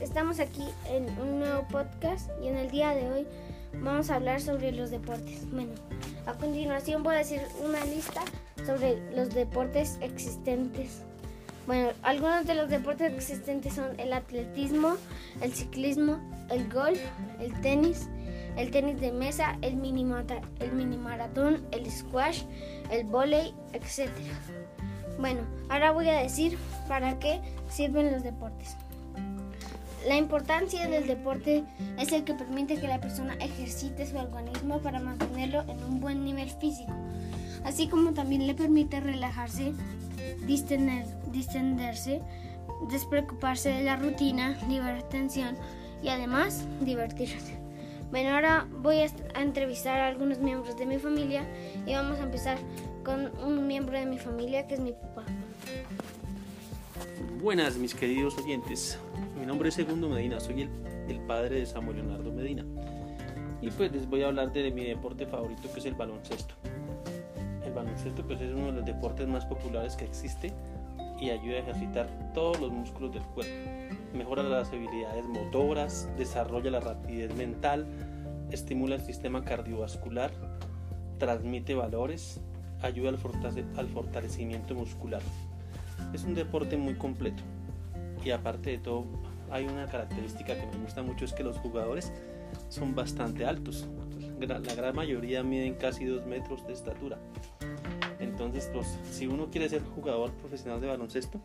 estamos aquí en un nuevo podcast y en el día de hoy vamos a hablar sobre los deportes. Bueno, a continuación voy a decir una lista sobre los deportes existentes. Bueno, algunos de los deportes existentes son el atletismo, el ciclismo, el golf, el tenis, el tenis de mesa, el mini, el mini maratón, el squash, el volei, etc. Bueno, ahora voy a decir para qué sirven los deportes. La importancia del deporte es el que permite que la persona ejercite su organismo para mantenerlo en un buen nivel físico, así como también le permite relajarse, distenderse, despreocuparse de la rutina, liberar tensión y además divertirse. Bueno, ahora voy a entrevistar a algunos miembros de mi familia y vamos a empezar con un miembro de mi familia que es mi papá. Buenas mis queridos oyentes, mi nombre es Segundo Medina, soy el, padre de Samuel Leonardo Medina y pues les voy a hablar de mi deporte favorito que es el baloncesto. El baloncesto pues es uno de los deportes más populares que existe y ayuda a ejercitar todos los músculos del cuerpo. Mejora las habilidades motoras, desarrolla la rapidez mental, estimula el sistema cardiovascular, transmite valores, ayuda al fortalecimiento muscular. Es un deporte muy completo y aparte de todo hay una característica que me gusta mucho es que los jugadores son bastante altos. La gran mayoría miden casi dos metros de estatura. Entonces, pues, si uno quiere ser jugador profesional de baloncesto,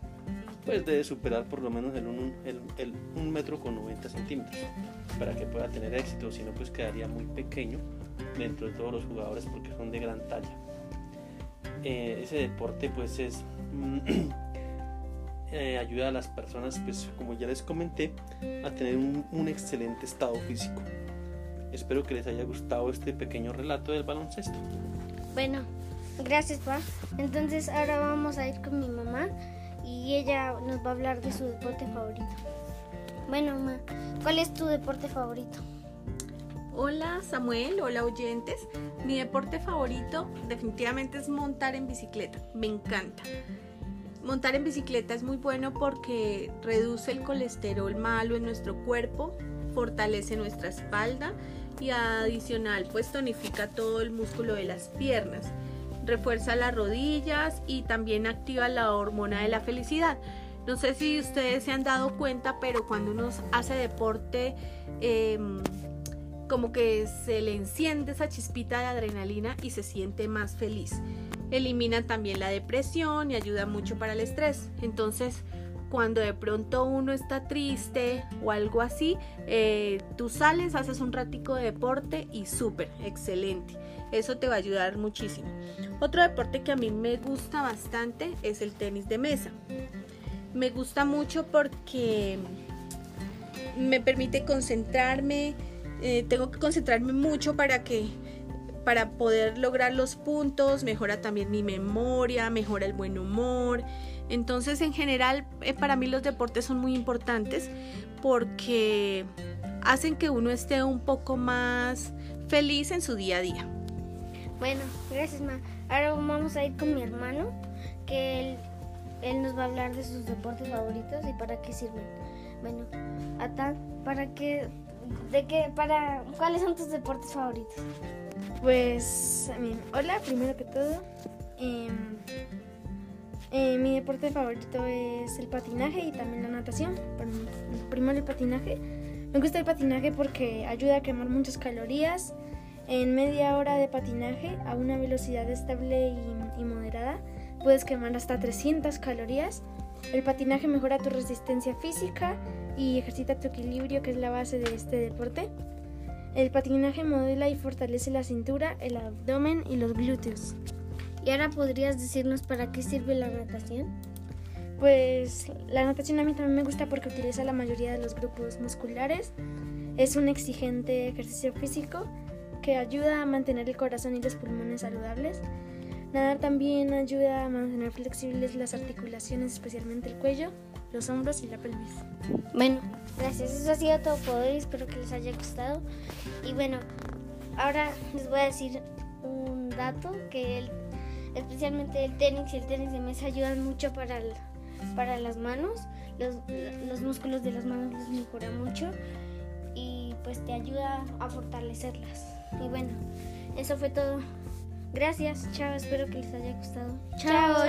pues debe superar por lo menos el 1 un, metro con 90 centímetros para que pueda tener éxito. Si no, pues quedaría muy pequeño dentro de todos los jugadores porque son de gran talla. Eh, ese deporte, pues, es Eh, ayuda a las personas, pues como ya les comenté, a tener un, excelente estado físico. Espero que les haya gustado este pequeño relato del baloncesto. Bueno, gracias, Pa. Entonces ahora vamos a ir con mi mamá y ella nos va a hablar de su deporte favorito. Bueno, mamá, ¿cuál es tu deporte favorito? Hola Samuel, hola oyentes. Mi deporte favorito definitivamente es montar en bicicleta. Me encanta. Montar en bicicleta es muy bueno porque reduce el colesterol malo en nuestro cuerpo, fortalece nuestra espalda y adicional pues tonifica todo el músculo de las piernas, refuerza las rodillas y también activa la hormona de la felicidad. No sé si ustedes se han dado cuenta, pero cuando uno hace deporte, em, como que se le enciende esa chispita de adrenalina y se siente más feliz elimina también la depresión y ayuda mucho para el estrés. Entonces, cuando de pronto uno está triste o algo así, eh, tú sales, haces un ratico de deporte y súper, excelente. Eso te va a ayudar muchísimo. Otro deporte que a mí me gusta bastante es el tenis de mesa. Me gusta mucho porque me permite concentrarme, eh, tengo que concentrarme mucho para que para poder lograr los puntos, mejora también mi memoria, mejora el buen humor. Entonces, en general, eh, para mí los deportes son muy importantes porque hacen que uno esté un poco más feliz en su día a día. Bueno, gracias, Ma. Ahora vamos a ir con mi hermano, que él, él nos va a hablar de sus deportes favoritos y para qué sirven. Bueno, Atan, ¿para qué, de qué, para, cuáles son tus deportes favoritos? Pues, hola, primero que todo. Em, eh, mi deporte favorito es el patinaje y también la natación. primero el patinaje. Me gusta el patinaje porque ayuda a quemar muchas calorías. En media hora de patinaje a una velocidad estable y, y moderada puedes quemar hasta 300 calorías. El patinaje mejora tu resistencia física y ejercita tu equilibrio, que es la base de este deporte. El patinaje modela y fortalece la cintura, el abdomen y los glúteos. ¿Y ahora podrías decirnos para qué sirve la natación? Pues la natación a mí también me gusta porque utiliza la mayoría de los grupos musculares. Es un exigente ejercicio físico que ayuda a mantener el corazón y los pulmones saludables. Nadar también ayuda a mantener flexibles las articulaciones, especialmente el cuello, los hombros y la pelvis. Bueno, gracias. Eso ha sido todo por hoy. Espero que les haya gustado. Y bueno, ahora les voy a decir un dato que especialmente el tenis y el tenis de mesa ayudan mucho para, para las manos. Los, los músculos de las manos los mejora mucho y pues te ayuda a fortalecerlas. Y bueno, eso fue todo. Gracias, chao, espero que les haya gustado. Chao,